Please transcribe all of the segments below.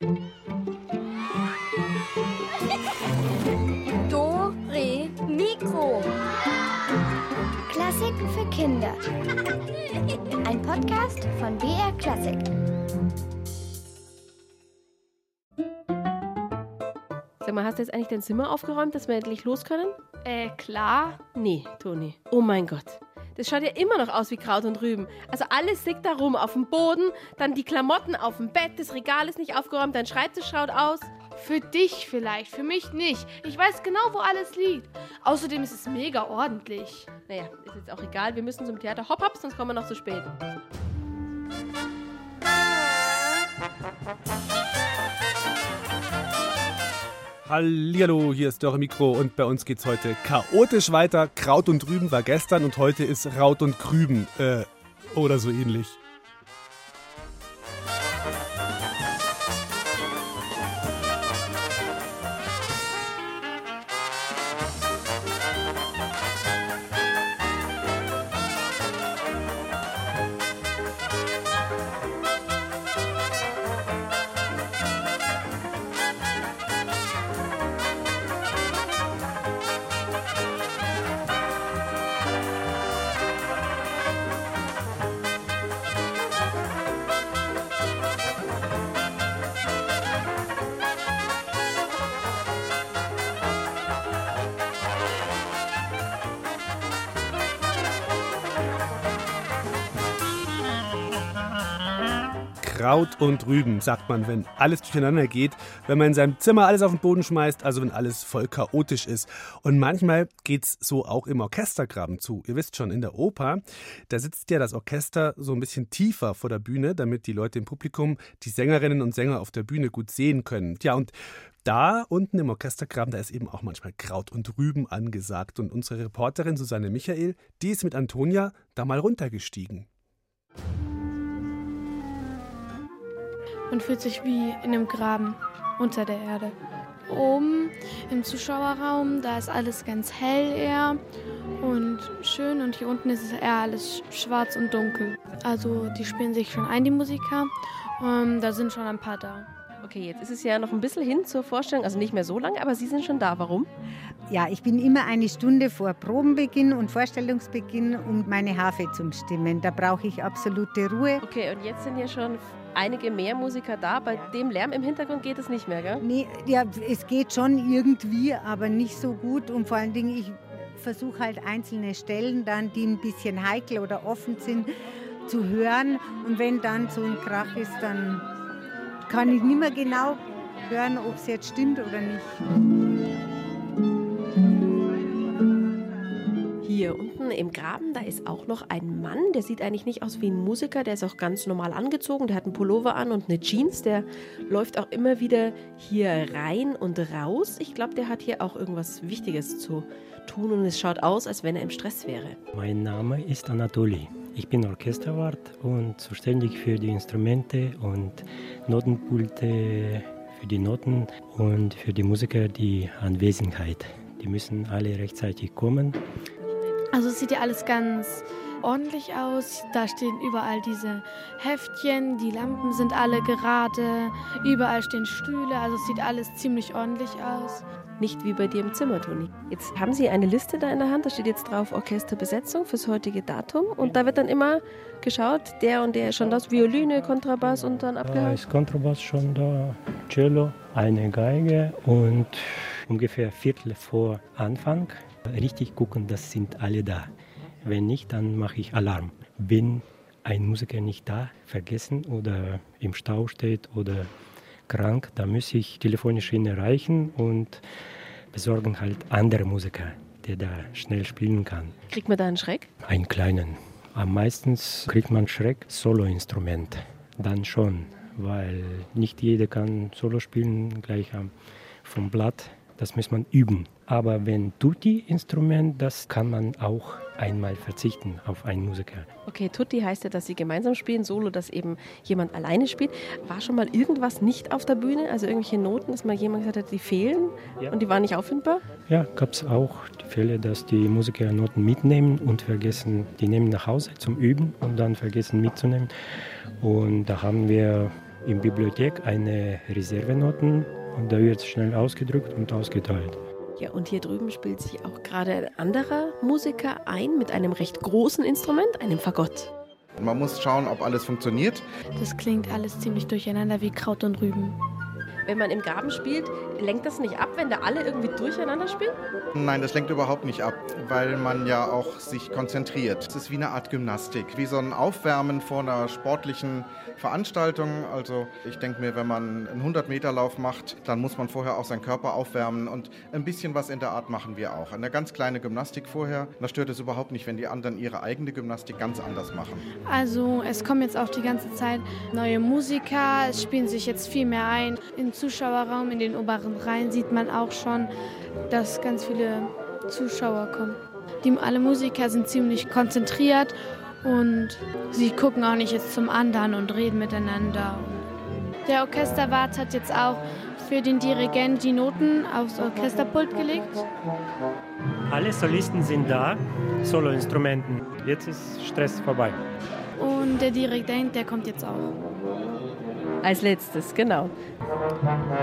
Do, Re, Mikro. Klassiken für Kinder. Ein Podcast von BR Klassik. Sag mal, hast du jetzt eigentlich dein Zimmer aufgeräumt, dass wir endlich los können? Äh, klar. Nee, Toni. Oh mein Gott. Das schaut ja immer noch aus wie Kraut und Rüben. Also alles liegt da rum auf dem Boden, dann die Klamotten auf dem Bett, das Regal ist nicht aufgeräumt, dein Schreibtisch schaut aus. Für dich vielleicht, für mich nicht. Ich weiß genau, wo alles liegt. Außerdem ist es mega ordentlich. Naja, ist jetzt auch egal, wir müssen zum Theater. Hopp, hopp, sonst kommen wir noch zu spät. Hallihallo, hier ist Dörre Mikro und bei uns geht's heute chaotisch weiter. Kraut und Rüben war gestern und heute ist Raut und Krüben. Äh, oder so ähnlich. Kraut und Rüben, sagt man, wenn alles durcheinander geht, wenn man in seinem Zimmer alles auf den Boden schmeißt, also wenn alles voll chaotisch ist. Und manchmal geht's so auch im Orchestergraben zu. Ihr wisst schon, in der Oper, da sitzt ja das Orchester so ein bisschen tiefer vor der Bühne, damit die Leute im Publikum die Sängerinnen und Sänger auf der Bühne gut sehen können. Ja, und da unten im Orchestergraben, da ist eben auch manchmal Kraut und Rüben angesagt. Und unsere Reporterin Susanne Michael, die ist mit Antonia da mal runtergestiegen. Man fühlt sich wie in einem Graben unter der Erde. Oben im Zuschauerraum, da ist alles ganz hell eher und schön und hier unten ist es eher alles schwarz und dunkel. Also die spielen sich schon ein, die Musiker. Ähm, da sind schon ein paar da. Okay, jetzt ist es ja noch ein bisschen hin zur Vorstellung, also nicht mehr so lange, aber Sie sind schon da. Warum? Ja, ich bin immer eine Stunde vor Probenbeginn und Vorstellungsbeginn, um meine Harfe zu stimmen. Da brauche ich absolute Ruhe. Okay, und jetzt sind ja schon einige mehr Musiker da. Bei dem Lärm im Hintergrund geht es nicht mehr, gell? Nee, ja, es geht schon irgendwie, aber nicht so gut. Und vor allen Dingen, ich versuche halt einzelne Stellen dann, die ein bisschen heikel oder offen sind, zu hören. Und wenn dann so ein Krach ist, dann kann ich nicht mehr genau hören, ob es jetzt stimmt oder nicht. Hier unten im Graben, da ist auch noch ein Mann, der sieht eigentlich nicht aus wie ein Musiker, der ist auch ganz normal angezogen, der hat einen Pullover an und eine Jeans, der läuft auch immer wieder hier rein und raus. Ich glaube, der hat hier auch irgendwas Wichtiges zu tun und es schaut aus, als wenn er im Stress wäre. Mein Name ist Anatoli. Ich bin Orchesterwart und zuständig für die Instrumente und Notenpulte für die Noten und für die Musiker die Anwesenheit. Die müssen alle rechtzeitig kommen. Also es sieht ja alles ganz ordentlich aus. Da stehen überall diese Heftchen, die Lampen sind alle gerade, überall stehen Stühle, also es sieht alles ziemlich ordentlich aus. Nicht wie bei dir im Zimmer, Toni. Jetzt haben Sie eine Liste da in der Hand, da steht jetzt drauf Orchesterbesetzung fürs heutige Datum und da wird dann immer geschaut, der und der ist schon das, Violine, Kontrabass und dann Da abgehakt. ist Kontrabass schon da, Cello, eine Geige und ungefähr Viertel vor Anfang richtig gucken, das sind alle da. Wenn nicht, dann mache ich Alarm. Wenn ein Musiker nicht da, vergessen oder im Stau steht oder krank, dann muss ich telefonisch ihn erreichen und besorgen halt andere Musiker, der da schnell spielen kann. Kriegt man da einen Schreck? Einen kleinen. Am meisten kriegt man Schreck, Soloinstrument. Dann schon, weil nicht jeder kann Solo spielen gleich vom Blatt. Das muss man üben. Aber wenn Tutti-Instrument, das kann man auch einmal verzichten auf einen Musiker. Okay, Tutti heißt ja, dass sie gemeinsam spielen, Solo, dass eben jemand alleine spielt. War schon mal irgendwas nicht auf der Bühne, also irgendwelche Noten, dass mal jemand gesagt hat, die fehlen Ja. und die waren nicht auffindbar? Ja, gab es auch die Fälle, dass die Musiker Noten mitnehmen und vergessen, die nehmen nach Hause zum Üben und dann vergessen mitzunehmen. Und da haben wir in Bibliothek eine Reservenoten und da wird schnell ausgedrückt und ausgeteilt. Ja, und hier drüben spielt sich auch gerade ein anderer Musiker ein mit einem recht großen Instrument, einem Fagott. Man muss schauen, ob alles funktioniert. Das klingt alles ziemlich durcheinander wie Kraut und Rüben. Wenn man im Graben spielt, lenkt das nicht ab, wenn da alle irgendwie durcheinander spielen? Nein, das lenkt überhaupt nicht ab, weil man ja auch sich konzentriert. Es ist wie eine Art Gymnastik, wie so ein Aufwärmen vor einer sportlichen Veranstaltung. Also ich denke mir, wenn man einen 100-Meter-Lauf macht, dann muss man vorher auch seinen Körper aufwärmen und ein bisschen was in der Art machen wir auch. Eine ganz kleine Gymnastik vorher. Da stört es überhaupt nicht, wenn die anderen ihre eigene Gymnastik ganz anders machen. Also es kommen jetzt auch die ganze Zeit neue Musiker, es spielen sich jetzt viel mehr ein. Im Zuschauerraum, in den oberen Reihen sieht man auch schon, dass ganz viele Zuschauer kommen. Die alle Musiker sind ziemlich konzentriert und sie gucken auch nicht jetzt zum anderen und reden miteinander. Der Orchesterwart hat jetzt auch für den Dirigent die Noten aufs Orchesterpult gelegt. Alle Solisten sind da, Soloinstrumenten. Jetzt ist Stress vorbei. Und der Dirigent, der kommt jetzt auch. Als letztes, genau.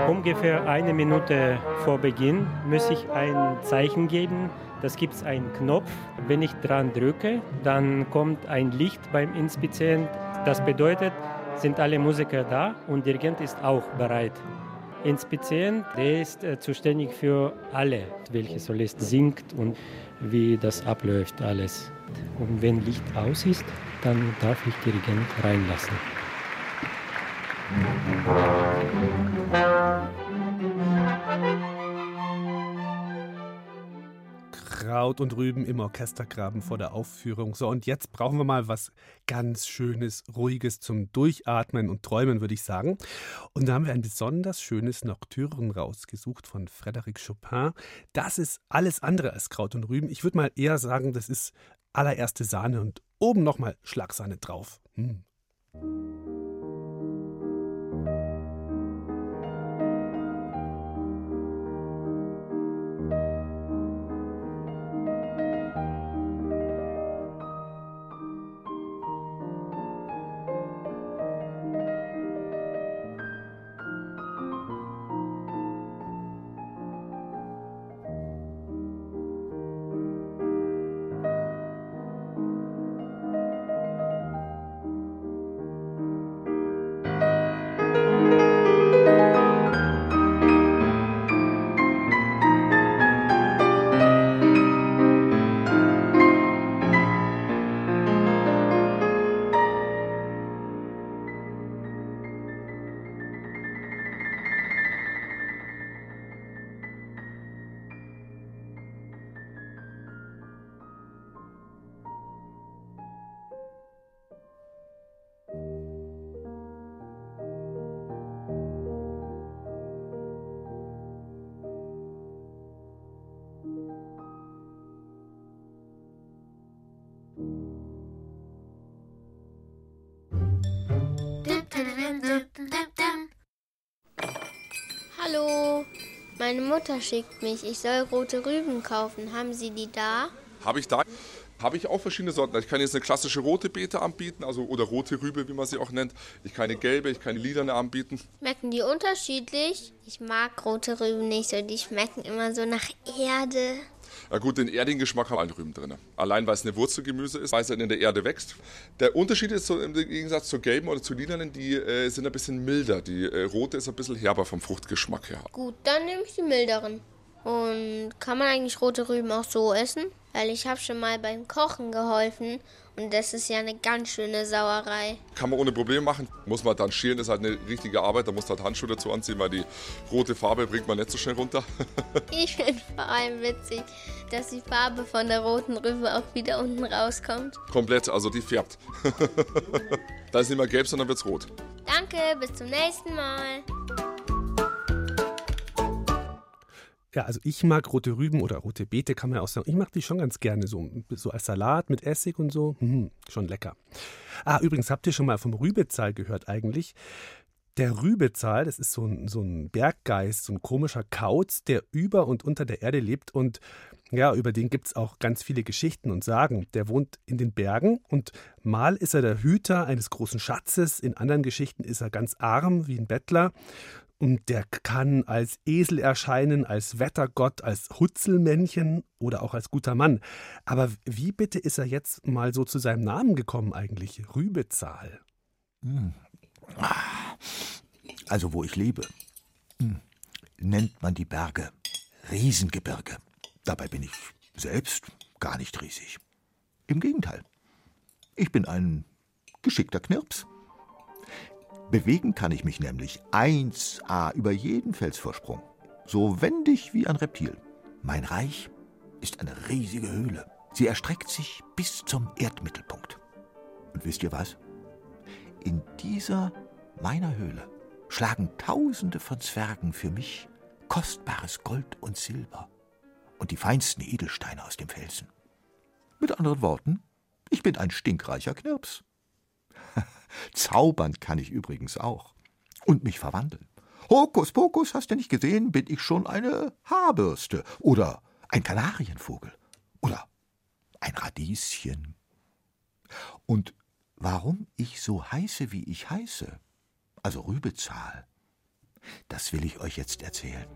Ungefähr eine Minute vor Beginn muss ich ein Zeichen geben. Das gibt es einen Knopf. Wenn ich dran drücke, dann kommt ein Licht beim Inspizieren. Das bedeutet, sind alle Musiker da und Dirigent ist auch bereit. Inspizieren, der ist äh, zuständig für alle, welche Solist singt und wie das abläuft alles. Und wenn Licht aus ist, dann darf ich Dirigent reinlassen. Kraut und Rüben im Orchestergraben vor der Aufführung. So, und jetzt brauchen wir mal was ganz Schönes, Ruhiges zum Durchatmen und Träumen, würde ich sagen. Und da haben wir ein besonders schönes Nocturne rausgesucht von Frédéric Chopin. Das ist alles andere als Kraut und Rüben. Ich würde mal eher sagen, das ist allererste Sahne und oben nochmal Schlagsahne drauf. Hm. Hallo, meine Mutter schickt mich. Ich soll rote Rüben kaufen. Haben Sie die da? Habe ich da. Habe ich auch verschiedene Sorten. Ich kann jetzt eine klassische rote Beete anbieten, also oder rote Rübe, wie man sie auch nennt. Ich kann eine gelbe, ich kann eine lilane anbieten. Schmecken die unterschiedlich? Ich mag rote Rüben nicht so. Die schmecken immer so nach Erde. Ja gut, den erdigen Geschmack haben alle Rüben drin. Allein weil es eine Wurzelgemüse ist, weil es in der Erde wächst. Der Unterschied ist so im Gegensatz zur gelben oder zur lilanen, die äh, sind ein bisschen milder. Die äh, rote ist ein bisschen herber vom Fruchtgeschmack her. Gut, dann nehme ich die milderen. Und kann man eigentlich rote Rüben auch so essen? Weil ich habe schon mal beim Kochen geholfen und das ist ja eine ganz schöne Sauerei. Kann man ohne Probleme machen. Muss man dann schälen, das ist halt eine richtige Arbeit. Da muss man halt Handschuhe dazu anziehen, weil die rote Farbe bringt man nicht so schnell runter. ich finde vor allem witzig, dass die Farbe von der roten Rübe auch wieder unten rauskommt. Komplett, also die färbt. da ist nicht mehr gelb, sondern wird's rot. Danke, bis zum nächsten Mal. Ja, also ich mag rote Rüben oder rote Beete, kann man auch sagen. Ich mag die schon ganz gerne, so, so als Salat mit Essig und so. Hm, schon lecker. Ah, übrigens, habt ihr schon mal vom Rübezahl gehört eigentlich? Der Rübezahl, das ist so ein, so ein Berggeist, so ein komischer Kauz, der über und unter der Erde lebt und Ja, über den gibt es auch ganz viele Geschichten und Sagen. Der wohnt in den Bergen und mal ist er der Hüter eines großen Schatzes, in anderen Geschichten ist er ganz arm wie ein Bettler. Und der kann als Esel erscheinen, als Wettergott, als Hutzelmännchen oder auch als guter Mann. Aber wie bitte ist er jetzt mal so zu seinem Namen gekommen eigentlich? Rübezahl. Hm. Also wo ich lebe, hm, nennt man die Berge Riesengebirge. Dabei bin ich selbst gar nicht riesig. Im Gegenteil. Ich bin ein geschickter Knirps. Bewegen kann ich mich nämlich 1a über jeden Felsvorsprung, so wendig wie ein Reptil. Mein Reich ist eine riesige Höhle. Sie erstreckt sich bis zum Erdmittelpunkt. Und wisst ihr was? In dieser meiner Höhle schlagen Tausende von Zwergen für mich kostbares Gold und Silber und die feinsten Edelsteine aus dem Felsen. Mit anderen Worten, ich bin ein stinkreicher Knirps. Zaubern kann ich übrigens auch. Und mich verwandeln. Hokus pokus, hast du nicht gesehen, bin ich schon eine Haarbürste oder ein Kanarienvogel oder ein Radieschen. Und warum ich so heiße, wie ich heiße, also Rübezahl, das will ich euch jetzt erzählen.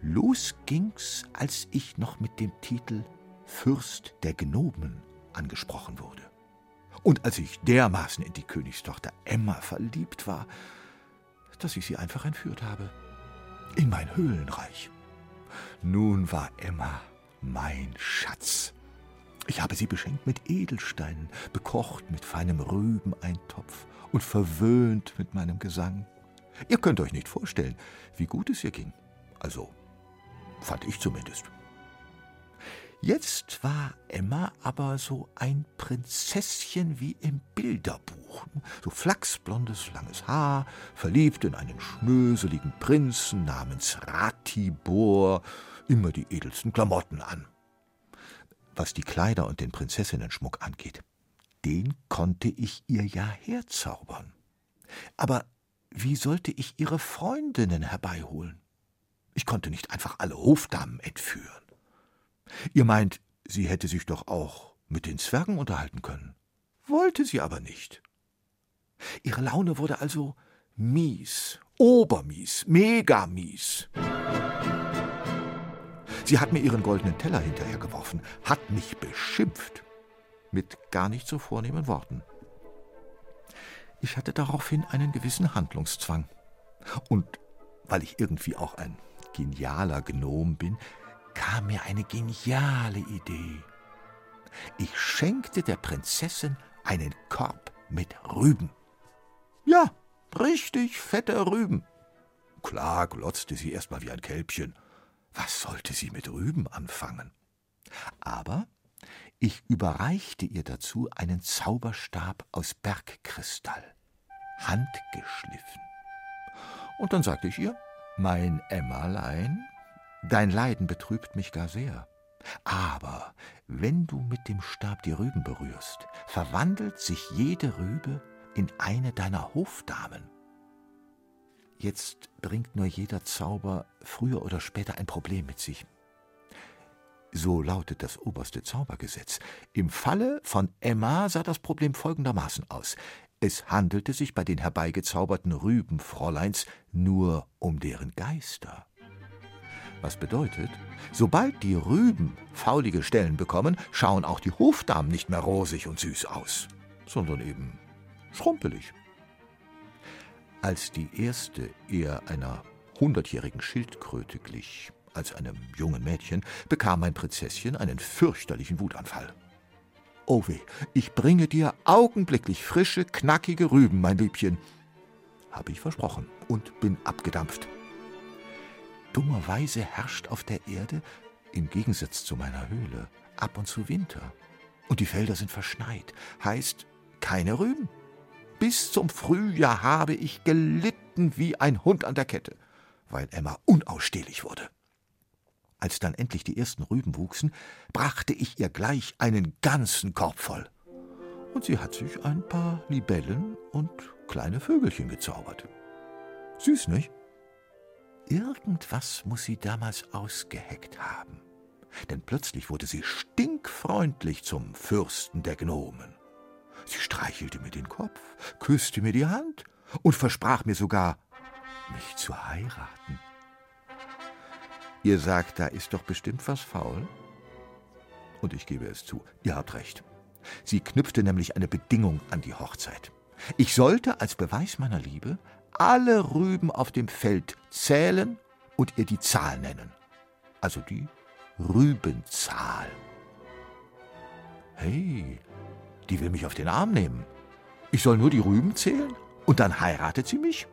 Los ging's, als ich noch mit dem Titel Fürst der Gnomen angesprochen wurde. Und als ich dermaßen in die Königstochter Emma verliebt war, dass ich sie einfach entführt habe. In mein Höhlenreich. Nun war Emma mein Schatz. Ich habe sie beschenkt mit Edelsteinen, bekocht mit feinem Rübeneintopf und verwöhnt mit meinem Gesang. Ihr könnt euch nicht vorstellen, wie gut es ihr ging. Also, fand ich zumindest. Jetzt war Emma aber so ein Prinzesschen wie im Bilderbuch. So flachsblondes, langes Haar, verliebt in einen schnöseligen Prinzen namens Ratibor, immer die edelsten Klamotten an. Was die Kleider und den Prinzessinnenschmuck angeht, den konnte ich ihr ja herzaubern. Aber wie sollte ich ihre Freundinnen herbeiholen? Ich konnte nicht einfach alle Hofdamen entführen. Ihr meint, sie hätte sich doch auch mit den Zwergen unterhalten können. Wollte sie aber nicht. Ihre Laune wurde also mies, obermies, megamies. Sie hat mir ihren goldenen Teller hinterhergeworfen, hat mich beschimpft, mit gar nicht so vornehmen Worten. Ich hatte daraufhin einen gewissen Handlungszwang. Und weil ich irgendwie auch ein genialer Gnom bin, kam mir eine geniale Idee. Ich schenkte der Prinzessin einen Korb mit Rüben. Ja, richtig fette Rüben. Klar glotzte sie erst mal wie ein Kälbchen. Was sollte sie mit Rüben anfangen? Aber ich überreichte ihr dazu einen Zauberstab aus Bergkristall, handgeschliffen. Und dann sagte ich ihr, mein Emmerlein, Dein Leiden betrübt mich gar sehr. Aber wenn du mit dem Stab die Rüben berührst, verwandelt sich jede Rübe in eine deiner Hofdamen. Jetzt bringt nur jeder Zauber früher oder später ein Problem mit sich. So lautet das oberste Zaubergesetz. Im Falle von Emma sah das Problem folgendermaßen aus. Es handelte sich bei den herbeigezauberten Rübenfräuleins nur um deren Geister. Was bedeutet, sobald die Rüben faulige Stellen bekommen, schauen auch die Hofdamen nicht mehr rosig und süß aus, sondern eben schrumpelig. Als die erste eher einer hundertjährigen Schildkröte glich als einem jungen Mädchen, bekam mein Prinzesschen einen fürchterlichen Wutanfall. Oh weh, ich bringe dir augenblicklich frische, knackige Rüben, mein Liebchen. Habe ich versprochen und bin abgedampft. Dummerweise herrscht auf der Erde, im Gegensatz zu meiner Höhle, ab und zu Winter. Und die Felder sind verschneit. Heißt, keine Rüben. Bis zum Frühjahr habe ich gelitten wie ein Hund an der Kette, weil Emma unausstehlich wurde. Als dann endlich die ersten Rüben wuchsen, brachte ich ihr gleich einen ganzen Korb voll. Und sie hat sich ein paar Libellen und kleine Vögelchen gezaubert. Süß, nicht? Irgendwas muss sie damals ausgeheckt haben. Denn plötzlich wurde sie stinkfreundlich zum Fürsten der Gnomen. Sie streichelte mir den Kopf, küsste mir die Hand und versprach mir sogar, mich zu heiraten. Ihr sagt, da ist doch bestimmt was faul? Und ich gebe es zu, ihr habt recht. Sie knüpfte nämlich eine Bedingung an die Hochzeit. Ich sollte als Beweis meiner Liebe alle Rüben auf dem Feld zählen und ihr die Zahl nennen. Also die Rübenzahl. Hey, die will mich auf den Arm nehmen. Ich soll nur die Rüben zählen und dann heiratet sie mich?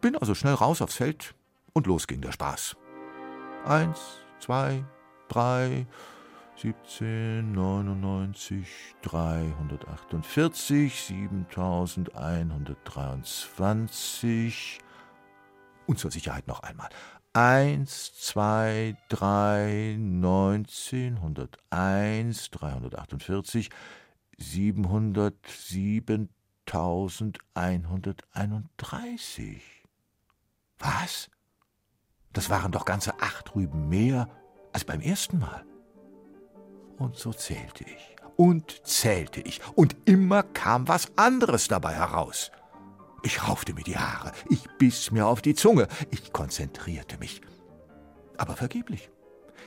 Bin also schnell raus aufs Feld und los ging der Spaß. Eins, zwei, drei, 17, 99, 348, 7123 und zur Sicherheit noch einmal. 1, 2, 3, 19, 101, 348, 707.131. Was? Das waren doch ganze acht Rüben mehr als beim ersten Mal. Und so zählte ich und zählte ich, und immer kam was anderes dabei heraus. Ich raufte mir die Haare, ich biss mir auf die Zunge, ich konzentrierte mich. Aber vergeblich.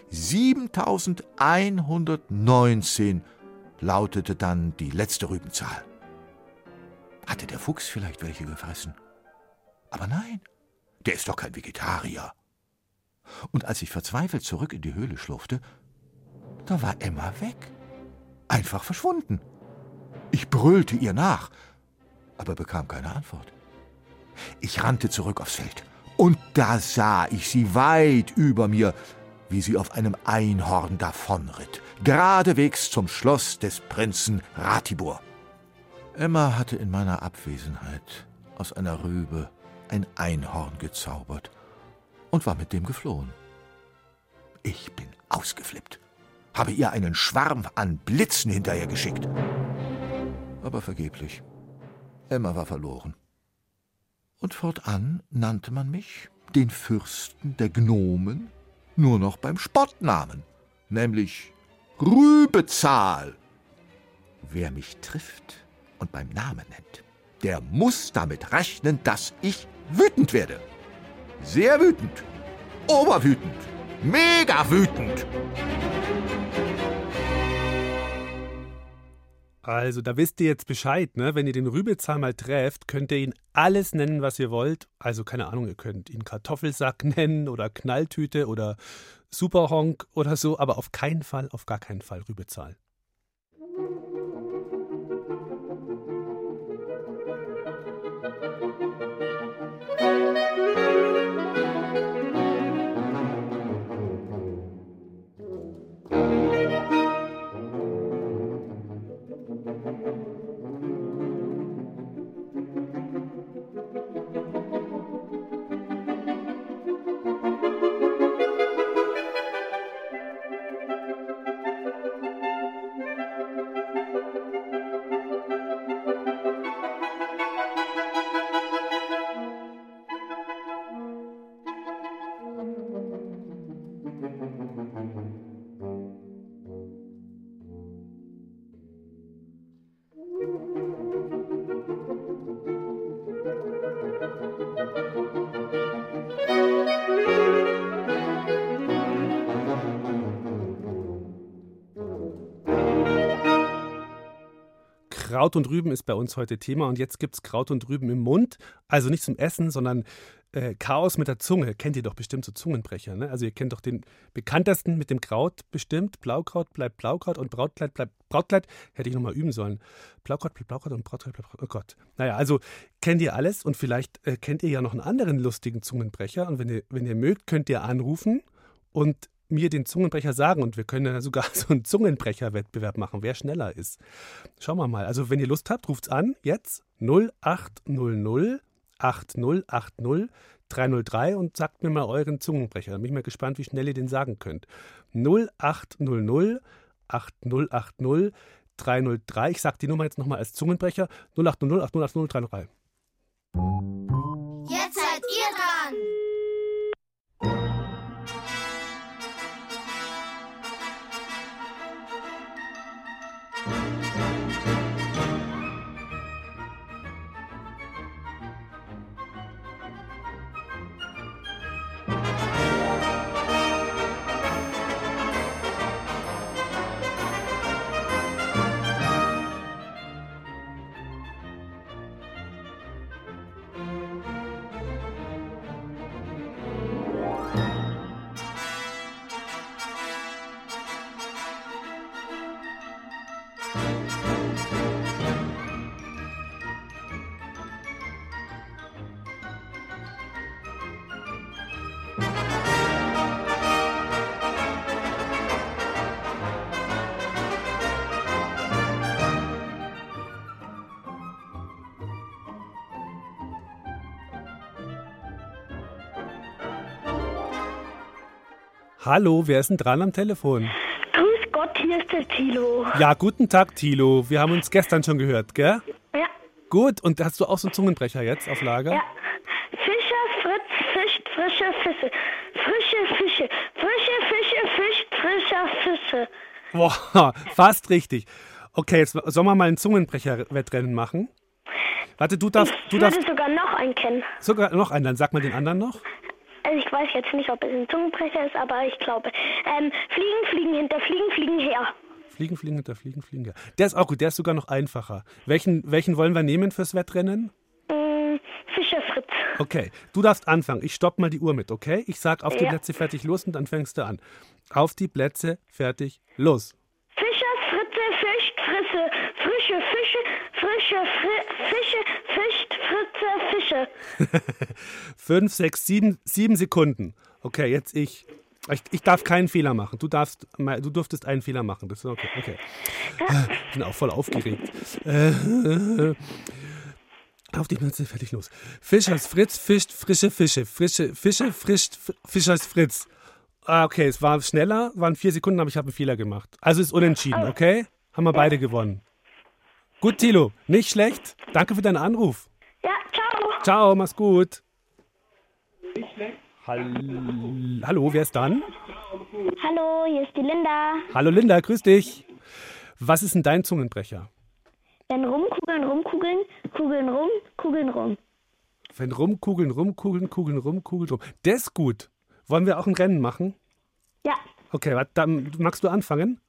7119 lautete dann die letzte Rübenzahl. Hatte der Fuchs vielleicht welche gefressen? Aber nein, der ist doch kein Vegetarier. Und als ich verzweifelt zurück in die Höhle schlurfte, da war Emma weg. Einfach verschwunden. Ich brüllte ihr nach, aber bekam keine Antwort. Ich rannte zurück aufs Feld, und da sah ich sie weit über mir, wie sie auf einem Einhorn davonritt, geradewegs zum Schloss des Prinzen Ratibor. Emma hatte in meiner Abwesenheit aus einer Rübe ein Einhorn gezaubert und war mit dem geflohen. Ich bin ausgeflippt, habe ihr einen Schwarm an Blitzen hinterhergeschickt. Aber vergeblich. Emma war verloren. Und fortan nannte man mich, den Fürsten der Gnomen, nur noch beim Spottnamen, nämlich Rübezahl. Wer mich trifft und beim Namen nennt, der muss damit rechnen, dass ich wütend werde. Sehr wütend. Oberwütend. Mega wütend. Also, da wisst ihr jetzt Bescheid, ne? Wenn ihr den Rübezahl mal trefft, könnt ihr ihn alles nennen, was ihr wollt. Also, keine Ahnung, ihr könnt ihn Kartoffelsack nennen oder Knalltüte oder Superhonk oder so, aber auf keinen Fall, auf gar keinen Fall Rübezahl. Kraut und Rüben ist bei uns heute Thema und jetzt gibt es Kraut und Rüben im Mund. Also nicht zum Essen, sondern äh, Chaos mit der Zunge. Kennt ihr doch bestimmt so Zungenbrecher. Ne? Also ihr kennt doch den bekanntesten mit dem Kraut bestimmt. Blaukraut bleibt Blaukraut und Brautkleid bleibt Brautkleid. Hätte ich nochmal üben sollen. Blaukraut bleibt Blaukraut und Brautkleid bleibt Brautkleid. Oh Gott. Naja, also kennt ihr alles und vielleicht äh, kennt ihr ja noch einen anderen lustigen Zungenbrecher. Und wenn ihr, wenn ihr mögt, könnt ihr anrufen und mir den Zungenbrecher sagen und wir können dann sogar so einen Zungenbrecher-Wettbewerb machen, wer schneller ist. Schauen wir mal. Also, wenn ihr Lust habt, ruft's an. Jetzt 0800 8080 303 und sagt mir mal euren Zungenbrecher. Dann bin ich mal gespannt, wie schnell ihr den sagen könnt. 0800 8080 303. Ich sage die Nummer jetzt nochmal als Zungenbrecher. 0800 8080 303. Hallo, wer ist denn dran am Telefon? Grüß Gott, hier ist der Tilo. Ja, guten Tag, Tilo. Wir haben uns gestern schon gehört, gell? Ja. Gut, und hast du auch so einen Zungenbrecher jetzt auf Lager? Ja. Fischer Fritz fischt frische Fische. Frische Fische. Frische Fische fischt frischer Fische. Boah, fast richtig. Okay, jetzt sollen wir mal ein Zungenbrecher-Wettrennen machen? Warte, du darfst, Ich du darfst sogar noch einen kennen. sogar noch einen, dann sag mal den anderen noch. Also ich weiß jetzt nicht, ob es ein Zungenbrecher ist, aber ich glaube. Ähm, fliegen, fliegen hinter, fliegen, fliegen her. Fliegen, fliegen, hinter fliegen, fliegen. Ja. Der ist auch gut, der ist sogar noch einfacher. Welchen, welchen wollen wir nehmen fürs Wettrennen? Mm, Fischer Fritz. Okay, du darfst anfangen. Ich stopp mal die Uhr mit, okay? Ich sag auf die Ja. Plätze fertig los und dann fängst du an. Auf die Plätze fertig los. Fischer Fritze fischt Frisse. Frische Fische, frische Fri Fische, fischt Fritze Fische. Fünf, sechs, sieben, sieben Sekunden. Okay, jetzt ich. Ich, ich darf keinen Fehler machen. Du darfst, du durftest einen Fehler machen. Das ist okay. okay. Ich bin auch voll aufgeregt. Äh, auf die Mütze, fertig los. Fischers Fritz fischt frische Fische. Frische Fische frischt Fischers Fritz. Ah, okay, es war schneller, waren vier Sekunden, aber ich habe einen Fehler gemacht. Also ist unentschieden, okay? Haben wir beide gewonnen. Gut, Tilo, nicht schlecht. Danke für deinen Anruf. Ciao. Mach's gut. Hall Hallo, wer ist dann? Hallo, hier ist die Linda. Hallo Linda, grüß dich. Was ist denn dein Zungenbrecher? Wenn rumkugeln, rumkugeln, kugeln rum, kugeln rum. Wenn rumkugeln, rumkugeln, kugeln rum, kugeln rum. Der ist gut. Wollen wir auch ein Rennen machen? Ja. Okay, dann magst du anfangen?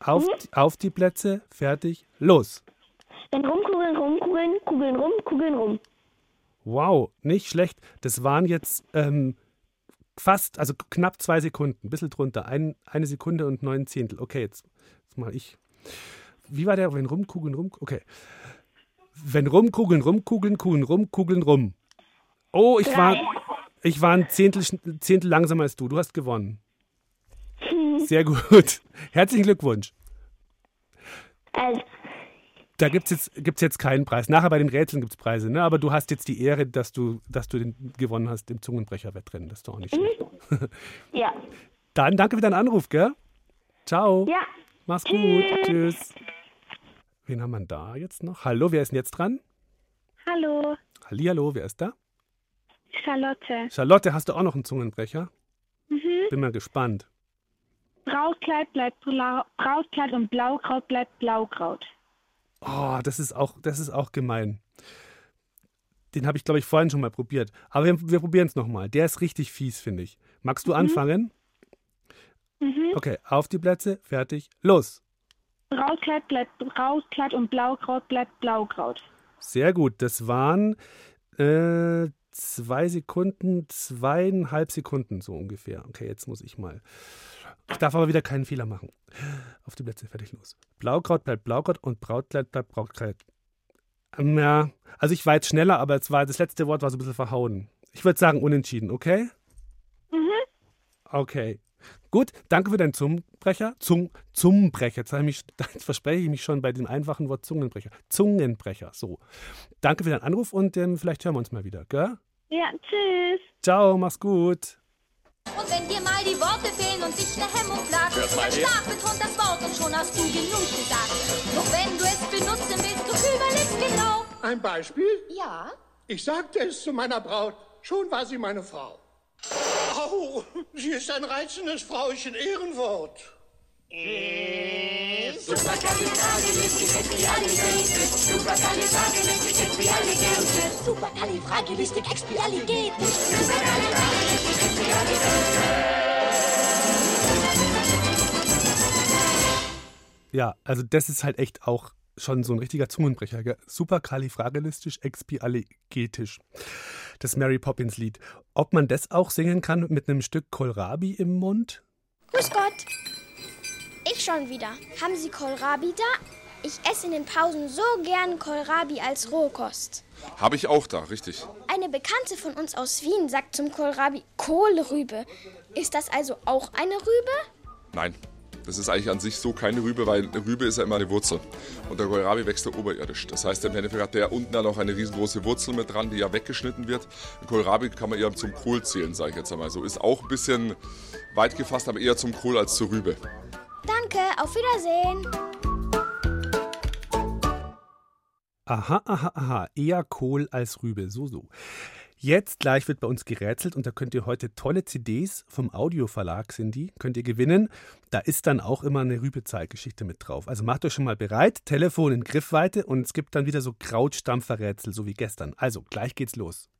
Auf, Mhm. auf die Plätze, fertig, los. Wenn rumkugeln, rumkugeln, kugeln rum, kugeln rum. Wow, nicht schlecht. Das waren jetzt ähm, fast, also knapp zwei Sekunden, ein bisschen drunter. Ein, eine Sekunde und neun Zehntel. Okay, jetzt, jetzt mal ich. Wie war der? Wenn rumkugeln, rum. Okay. Wenn rumkugeln, rumkugeln, kugeln rum, kugeln rum. Oh, ich war, ich war ein Zehntel, Zehntel langsamer als du. Du hast gewonnen. Sehr gut. Herzlichen Glückwunsch. Also, Da gibt es jetzt, gibt's jetzt keinen Preis. Nachher bei den Rätseln gibt es Preise, ne? aber du hast jetzt die Ehre, dass du, dass du den gewonnen hast im Zungenbrecher-Wettrennen. Das ist doch auch nicht schlecht. ja. Dann danke für deinen Anruf, gell? Ciao. Ja. Mach's gut. Tschüss. Wen haben wir da jetzt noch? Hallo, wer ist denn jetzt dran? Hallo, Hallihallo, wer ist da? Charlotte. Charlotte, hast du auch noch einen Zungenbrecher? Mhm. Bin mal gespannt. Brautkleid bleibt Blau- Brautkleid und Blaukraut bleibt Blaukraut. Oh, das ist auch, das ist auch gemein. Den habe ich, glaube ich, vorhin schon mal probiert. Aber wir, wir probieren es nochmal. Der ist richtig fies, finde ich. Magst du anfangen? Mhm. Okay, auf die Plätze, fertig, los. Brautkleid bleibt Brautkleid und Blaukraut bleibt Blaukraut. Sehr gut. Das waren äh, zwei Sekunden, zweieinhalb Sekunden so ungefähr. Okay, jetzt muss ich mal. Ich darf aber wieder keinen Fehler machen. Auf die Plätze, fertig, los. Blaukraut bleibt Blaukraut und Brautkleid bleibt Brautkleid. Ja, also ich war jetzt schneller, aber es war, das letzte Wort war so ein bisschen verhauen. Ich würde sagen unentschieden, okay? Mhm. Okay. Gut, danke für deinen Zungenbrecher. Zung, Zungenbrecher. Jetzt, ich mich, jetzt verspreche ich mich schon bei dem einfachen Wort Zungenbrecher. Zungenbrecher, so. Danke für deinen Anruf und ähm, vielleicht hören wir uns mal wieder, gell? Ja, tschüss. Ciao, mach's gut. Und wenn dir mal die Worte fehlen und dich eine Hemmung plagt, dann her. schlag betont das Wort und schon hast du genug gesagt. Doch wenn du es benutzen willst, du überlegst genau. Ein Beispiel? Ja? Ich sagte es zu meiner Braut, schon war sie meine Frau. Au, sie ist ein reizendes Frauchen, Ehrenwort. Ja, also das ist halt echt auch schon so ein richtiger Zungenbrecher. Gell? Superkalifragilistisch, expialigetisch. Das Mary Poppins Lied. Ob man das auch singen kann mit einem Stück Kohlrabi im Mund? Grüß Gott. Ich schon wieder. Haben Sie Kohlrabi da? Ich esse in den Pausen so gern Kohlrabi als Rohkost. Habe ich auch da, richtig. Eine Bekannte von uns aus Wien sagt zum Kohlrabi Kohlrübe. Ist das also auch eine Rübe? Nein. Das ist eigentlich an sich so keine Rübe, weil eine Rübe ist ja immer eine Wurzel. Und der Kohlrabi wächst ja oberirdisch. Das heißt, im Endeffekt hat der unten dann auch eine riesengroße Wurzel mit dran, die ja weggeschnitten wird. Den Kohlrabi kann man eher zum Kohl zählen, sage ich jetzt einmal so. Ist auch ein bisschen weit gefasst, aber eher zum Kohl als zur Rübe. Danke, auf Wiedersehen. Aha, aha, aha. Eher Kohl als Rübe. So, so. Jetzt gleich wird bei uns gerätselt und da könnt ihr heute tolle CDs vom Audioverlag sind die, könnt ihr gewinnen. Da ist dann auch immer eine Rübezahlgeschichte mit drauf. Also macht euch schon mal bereit, Telefon in Griffweite und es gibt dann wieder so Krautstampferrätsel, so wie gestern. Also gleich geht's los.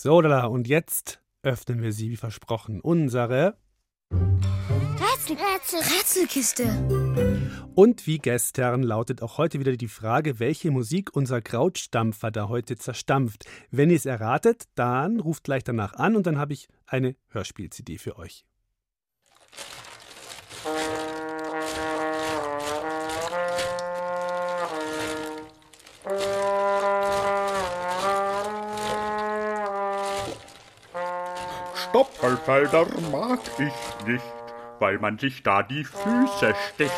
So, da, und jetzt öffnen wir sie, wie versprochen, unsere Rätsel, Rätsel, Rätselkiste. Und wie gestern lautet auch heute wieder die Frage, welche Musik unser Krautstampfer da heute zerstampft. Wenn ihr es erratet, dann ruft gleich danach an und dann habe ich eine Hörspiel-CD für euch. Stoppelfelder mag ich nicht, weil man sich da die Füße sticht.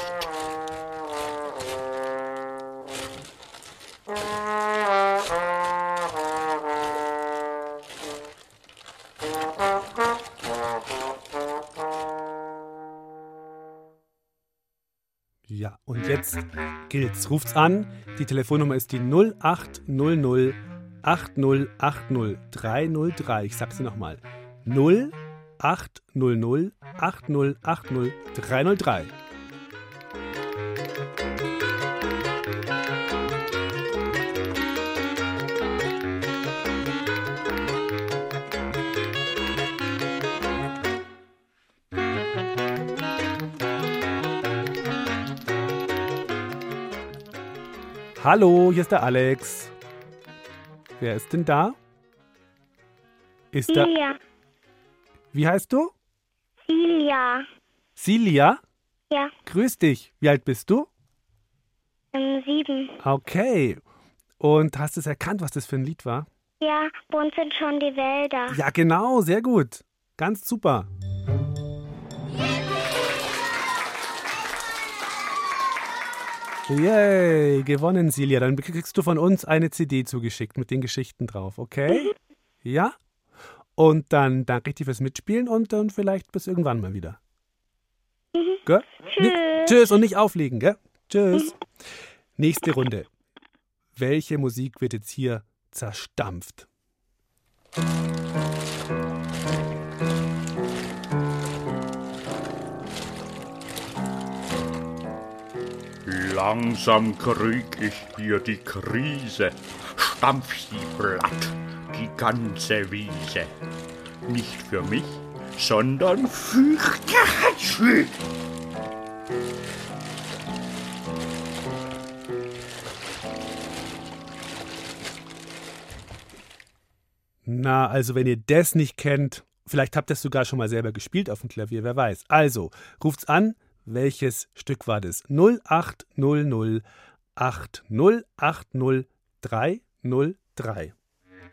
Ja, und jetzt gilt's. Ruft's an. Die Telefonnummer ist die 0800 8080 303. Ich sag sie nochmal. 0800 8080 303. Hallo, hier ist der Alex. Wer ist denn da? Ist da. Silja. Wie heißt du? Silja. Silja? Ja, Grüß dich. Wie alt bist du? ähm, sieben. Okay. Und hast du es erkannt, was das für ein Lied war? Ja, bei uns sind schon die Wälder. Ja, genau, sehr gut. Ganz super. Yay, gewonnen, Silja. Dann kriegst du von uns eine CD zugeschickt mit den Geschichten drauf, okay? Ja? Und dann danke ich dir fürs Mitspielen und dann vielleicht bis irgendwann mal wieder. Gell? Nicht, tschüss und nicht auflegen, gell? Tschüss. Nächste Runde. Welche Musik wird jetzt hier zerstampft? Langsam krieg ich hier die Krise, stampf sie platt, die ganze Wiese. Nicht für mich, sondern für Katschel. Na, also wenn ihr das nicht kennt, vielleicht habt ihr es sogar schon mal selber gespielt auf dem Klavier, wer weiß. Also, ruft's an. Welches Stück war das? 0800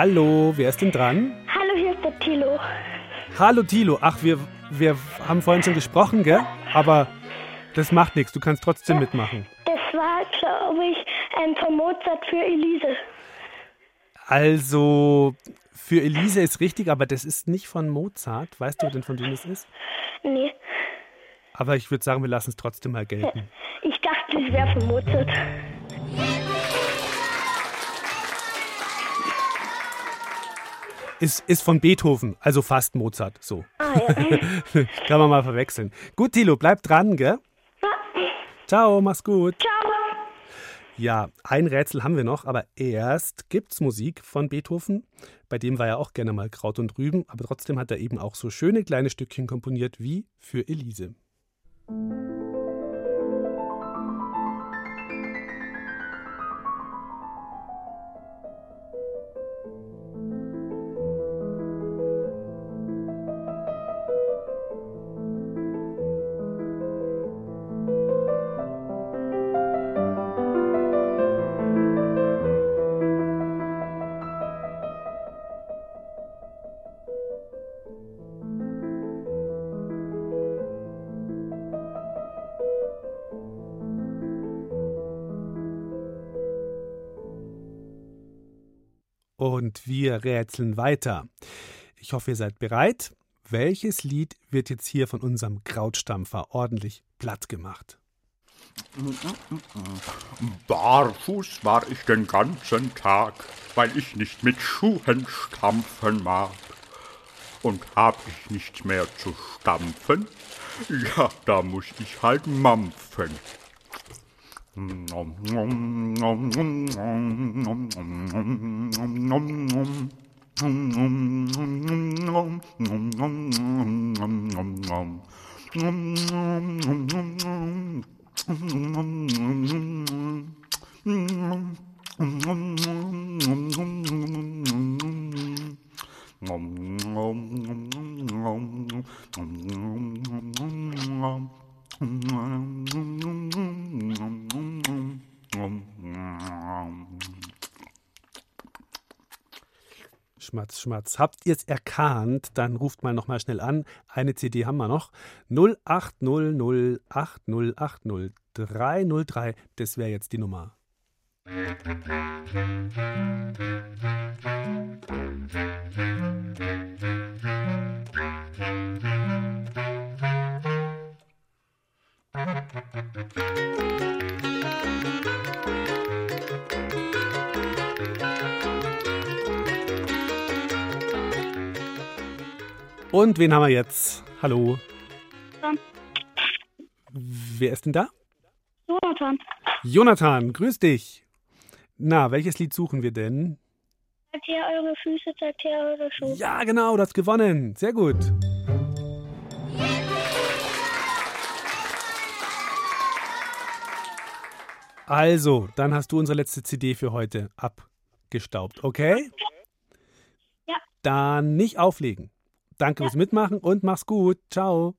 Hallo, wer ist denn dran? Hallo, hier ist der Tilo. Hallo Tilo. Ach, wir, wir haben vorhin schon gesprochen, gell? Aber das macht nichts, du kannst trotzdem mitmachen. Das war, glaube ich, ähm, von Mozart für Elise. Also, für Elise ist richtig, aber das ist nicht von Mozart. Weißt du denn, von wem es ist? Nee, Aber ich würde sagen, wir lassen es trotzdem mal gelten. ich dachte, es wäre von Mozart. Ist, ist von Beethoven, also fast Mozart, so. Ah, ja. Kann man mal verwechseln. Gut, Tilo, bleib dran, gell? Ciao, mach's gut. Ciao. Ja, ein Rätsel haben wir noch, aber erst gibt's Musik von Beethoven. Bei dem war ja auch gerne mal Kraut und Rüben, aber trotzdem hat er eben auch so schöne kleine Stückchen komponiert wie für Elise. Und wir rätseln weiter. Ich hoffe, ihr seid bereit. Welches Lied wird jetzt hier von unserem Krautstampfer ordentlich platt gemacht? Barfuß war ich den ganzen Tag, weil ich nicht mit Schuhen stampfen mag. Und hab ich nichts mehr zu stampfen, ja, da muss ich halt mampfen. Om om om om om om om om om Schmatz, Schmatz. Habt ihr es erkannt? Dann ruft mal noch mal schnell an. Eine CD haben wir noch. 0800 8080 303. Das wäre jetzt die Nummer. Und wen haben wir jetzt? Hallo. Wer ist denn da? Jonathan. Jonathan, grüß dich. Na, welches Lied suchen wir denn? Zeigt her eure Füße, zeigt her eure Schuhe. Ja, genau, du hast gewonnen. Sehr gut. Also, dann hast du unsere letzte CD für heute abgestaubt, okay? Ja. Dann nicht auflegen. Danke fürs Mitmachen und mach's gut. Ciao.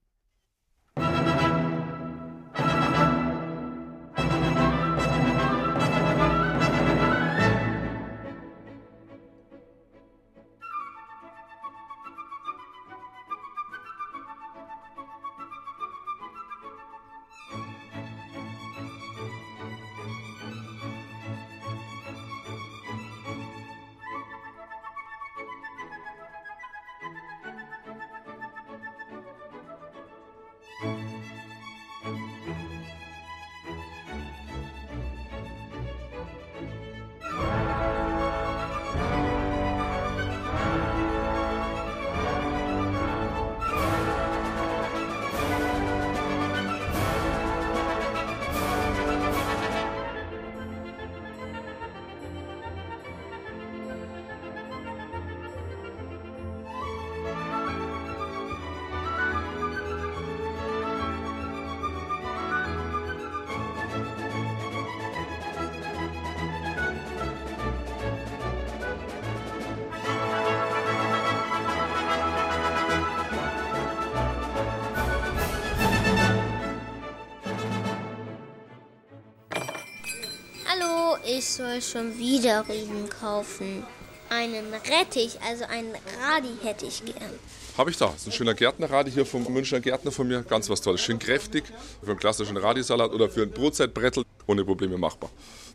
Soll schon wieder Rüben kaufen. Einen Rettich, also einen Radi hätte ich gern. Habe ich da. Das ist ein schöner Gärtnerradi hier vom Münchner Gärtner von mir. Ganz was Tolles. Schön kräftig. Für einen klassischen Radisalat oder für ein Brotzeitbrettel. Ohne Probleme machbar.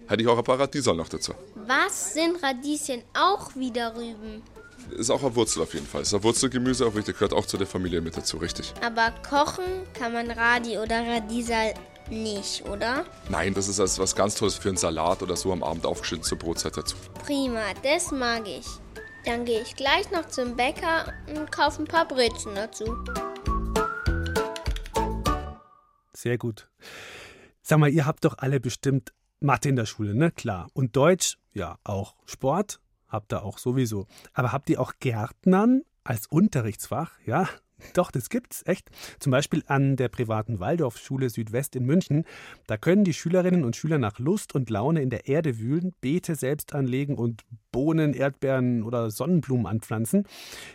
Hätte ich auch ein paar Radiesel noch dazu. Was sind Radieschen auch wieder Rüben? Ist auch eine Wurzel auf jeden Fall. Ist ein Wurzelgemüse, auch richtig. Gehört auch zu der Familie mit dazu, richtig. Aber kochen kann man Radi oder Radiesal nicht, oder? Nein, das ist also was ganz Tolles für einen Salat oder so am Abend aufgeschnitten zur Brotzeit dazu. Prima, das mag ich. Dann gehe ich gleich noch zum Bäcker und kaufe ein paar Brezen dazu. Sehr gut. Sag mal, ihr habt doch alle bestimmt Mathe in der Schule, ne? Klar. Und Deutsch, ja, auch. Sport habt ihr auch sowieso. Aber habt ihr auch Gärtnern als Unterrichtsfach? Ja, doch, das gibt's, echt. Zum Beispiel an der privaten Waldorfschule Südwest in München. Da können die Schülerinnen und Schüler nach Lust und Laune in der Erde wühlen, Beete selbst anlegen und Bohnen, Erdbeeren oder Sonnenblumen anpflanzen.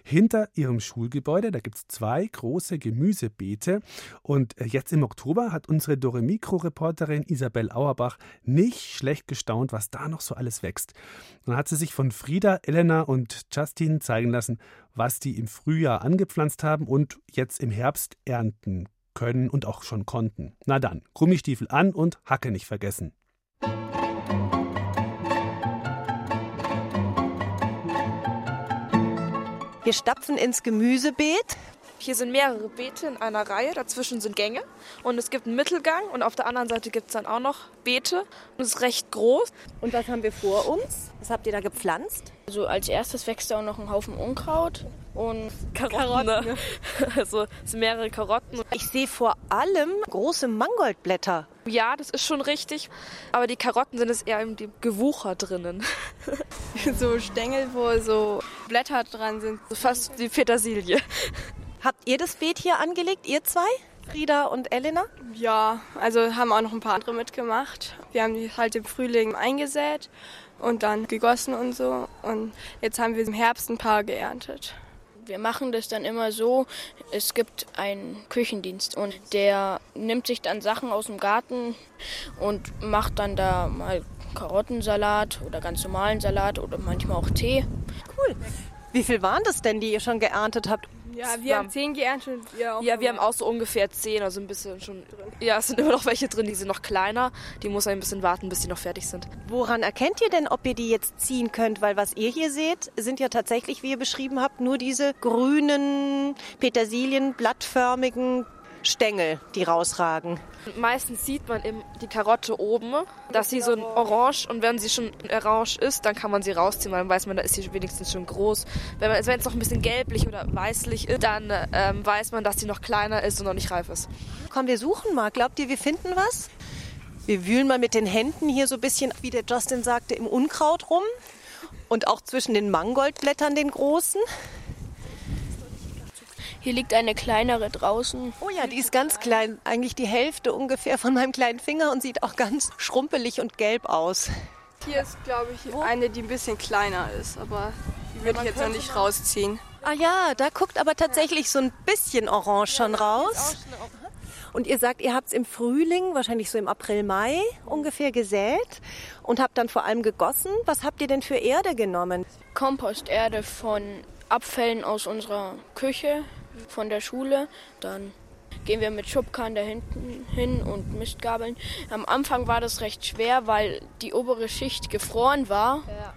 Hinter ihrem Schulgebäude, da gibt's zwei große Gemüsebeete. Und äh, jetzt im Oktober hat unsere Dore-Mikro-Reporterin Isabel Auerbach nicht schlecht gestaunt, was da noch so alles wächst. Dann hat sie sich von Frieda, Elena und Justin zeigen lassen, was die im Frühjahr angepflanzt haben und jetzt im Herbst ernten können und auch schon konnten. Na dann, Gummistiefel an und Hacke nicht vergessen. Wir stapfen ins Gemüsebeet. Hier sind mehrere Beete in einer Reihe, dazwischen sind Gänge und es gibt einen Mittelgang und auf der anderen Seite gibt es dann auch noch Beete und es ist recht groß. Und was haben wir vor uns? Was habt ihr da gepflanzt? Also als erstes wächst da auch noch ein Haufen Unkraut und Karotten. Karotten. Ne? Also es sind mehrere Karotten. Ich sehe vor allem große Mangoldblätter. Ja, das ist schon richtig, aber die Karotten sind es eher im dem Gewucher drinnen. so Stängel, wo so Blätter dran sind. So fast wie Petersilie. Habt ihr das Beet hier angelegt, ihr zwei? Frieda und Elena? Ja, also haben auch noch ein paar andere mitgemacht. Wir haben die halt im Frühling eingesät und dann gegossen und so. Und jetzt haben wir im Herbst ein paar geerntet. Wir machen das dann immer so, es gibt einen Küchendienst und der nimmt sich dann Sachen aus dem Garten und macht dann da mal Karottensalat oder ganz normalen Salat oder manchmal auch Tee. Cool. Wie viel waren das denn, die ihr schon geerntet habt? Ja, wir haben zehn geerntet. Wir auch ja, wir haben auch so ungefähr zehn, also ein bisschen schon drin. Ja, es sind immer noch welche drin, die sind noch kleiner. Die muss ein bisschen warten, bis die noch fertig sind. Woran erkennt ihr denn, ob ihr die jetzt ziehen könnt? Weil was ihr hier seht, sind ja tatsächlich, wie ihr beschrieben habt, nur diese grünen, Petersilien, blattförmigen Stängel, die rausragen. Meistens sieht man eben die Karotte oben, dass sie so ein Orange und wenn sie schon orange ist, dann kann man sie rausziehen, weil dann weiß man, da ist sie wenigstens schon groß. Wenn es noch ein bisschen gelblich oder weißlich ist, dann ähm, weiß man, dass sie noch kleiner ist und noch nicht reif ist. Komm, wir suchen mal. Glaubt ihr, wir finden was? Wir wühlen mal mit den Händen hier so ein bisschen, wie der Justin sagte, im Unkraut rum und auch zwischen den Mangoldblättern, den großen. Hier liegt eine kleinere draußen. Oh ja, die ist ganz klein. Eigentlich die Hälfte ungefähr von meinem kleinen Finger und sieht auch ganz schrumpelig und gelb aus. Hier ist, glaube ich, eine, die ein bisschen kleiner ist, aber die würde ich jetzt noch nicht rausziehen. Ah ja, da guckt aber tatsächlich so ein bisschen Orange schon raus. Und ihr sagt, ihr habt es im Frühling, wahrscheinlich so im April, Mai ungefähr gesät und habt dann vor allem gegossen. Was habt ihr denn für Erde genommen? Komposterde von Abfällen aus unserer Küche, von der Schule. Dann gehen wir mit Schubkarren da hinten hin und Mistgabeln. Am Anfang war das recht schwer, weil die obere Schicht gefroren war. Ja.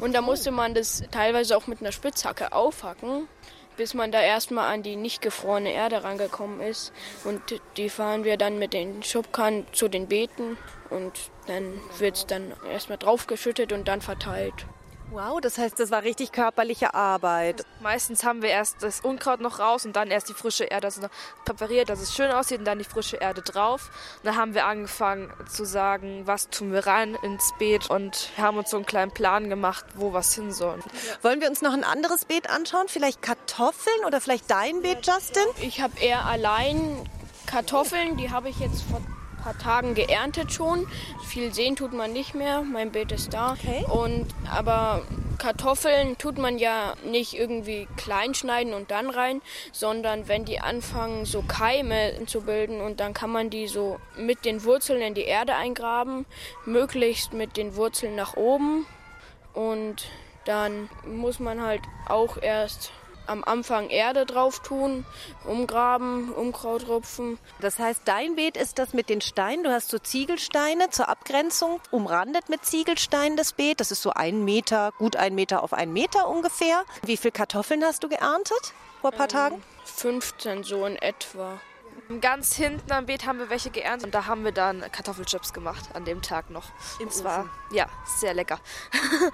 Und da musste man das teilweise auch mit einer Spitzhacke aufhacken, bis man da erstmal an die nicht gefrorene Erde rangekommen ist. Und die fahren wir dann mit den Schubkarren zu den Beeten und dann wird es dann erstmal draufgeschüttet und dann verteilt. Wow, das heißt, das war richtig körperliche Arbeit. Meistens haben wir erst das Unkraut noch raus und dann erst die frische Erde also präpariert, dass es schön aussieht und dann die frische Erde drauf. Und dann haben wir angefangen zu sagen, was tun wir rein ins Beet und haben uns so einen kleinen Plan gemacht, wo was hin soll. Wollen wir uns noch ein anderes Beet anschauen? Vielleicht Kartoffeln oder vielleicht dein Beet, Justin? Ich habe eher allein Kartoffeln, die habe ich jetzt vor paar Tagen geerntet schon. Viel sehen tut man nicht mehr. Mein Beet ist da. Okay. Und aber Kartoffeln tut man ja nicht irgendwie klein schneiden und dann rein, sondern wenn die anfangen so Keime zu bilden und dann kann man die so mit den Wurzeln in die Erde eingraben, möglichst mit den Wurzeln nach oben und dann muss man halt auch erst am Anfang Erde drauf tun, umgraben, Unkraut rupfen. Das heißt, dein Beet ist das mit den Steinen. Du hast so Ziegelsteine zur Abgrenzung, umrandet mit Ziegelsteinen das Beet. Das ist so ein Meter, gut ein Meter auf einen Meter ungefähr. Wie viel Kartoffeln hast du geerntet vor ein paar Ähm, Tagen? 15 so in etwa. Ganz hinten am Beet haben wir welche geerntet und da haben wir dann Kartoffelchips gemacht an dem Tag noch. Im Es war Ofen. ja sehr lecker.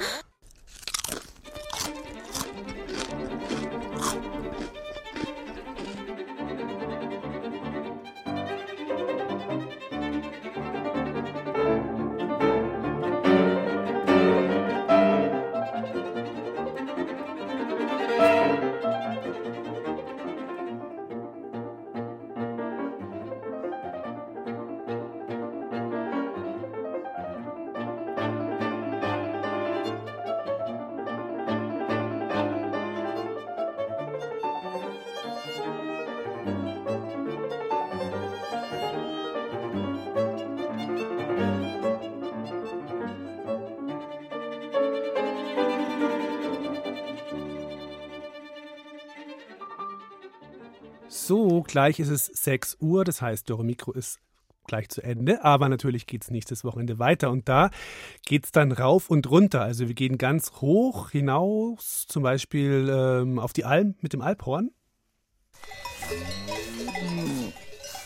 So, gleich ist es 6 Uhr, das heißt, Dürre Mikro ist gleich zu Ende, aber natürlich geht es nächstes Wochenende weiter und da geht es dann rauf und runter. Also wir gehen ganz hoch hinaus, zum Beispiel ähm, auf die Alm mit dem Alphorn.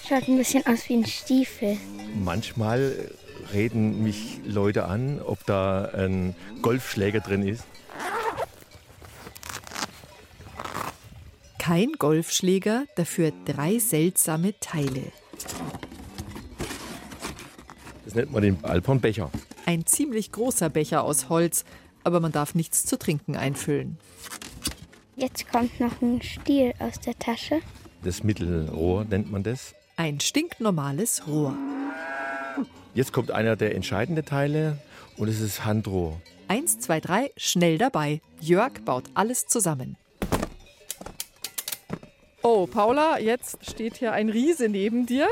Schaut ein bisschen aus wie ein Stiefel. Manchmal reden mich Leute an, ob da ein Golfschläger drin ist. Kein Golfschläger, dafür drei seltsame Teile. Das nennt man den Alphornbecher. Ein ziemlich großer Becher aus Holz, aber man darf nichts zu trinken einfüllen. Jetzt kommt noch ein Stiel aus der Tasche. Das Mittelrohr nennt man das. Ein stinknormales Rohr. Jetzt kommt einer der entscheidenden Teile und es ist Handrohr. Eins, zwei, drei, schnell dabei. Jörg baut alles zusammen. Paula, jetzt steht hier ein Riese neben dir.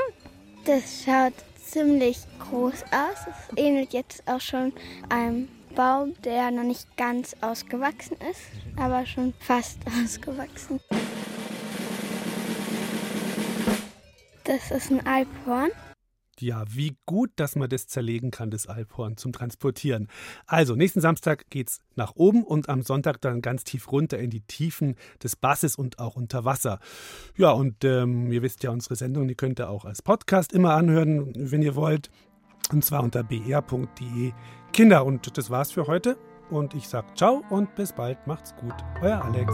Das schaut ziemlich groß aus. Es ähnelt jetzt auch schon einem Baum, der noch nicht ganz ausgewachsen ist, aber schon fast ausgewachsen. Das ist ein Alphorn. Ja, wie gut, dass man das zerlegen kann, das Alphorn zum Transportieren. Also, nächsten Samstag geht's nach oben und am Sonntag dann ganz tief runter in die Tiefen des Basses und auch unter Wasser. Ja, und ähm, ihr wisst ja, unsere Sendung, die könnt ihr auch als Podcast immer anhören, wenn ihr wollt. Und zwar unter br.de Kinder. Und das war's für heute. Und ich sag ciao und bis bald. Macht's gut. Euer Alex.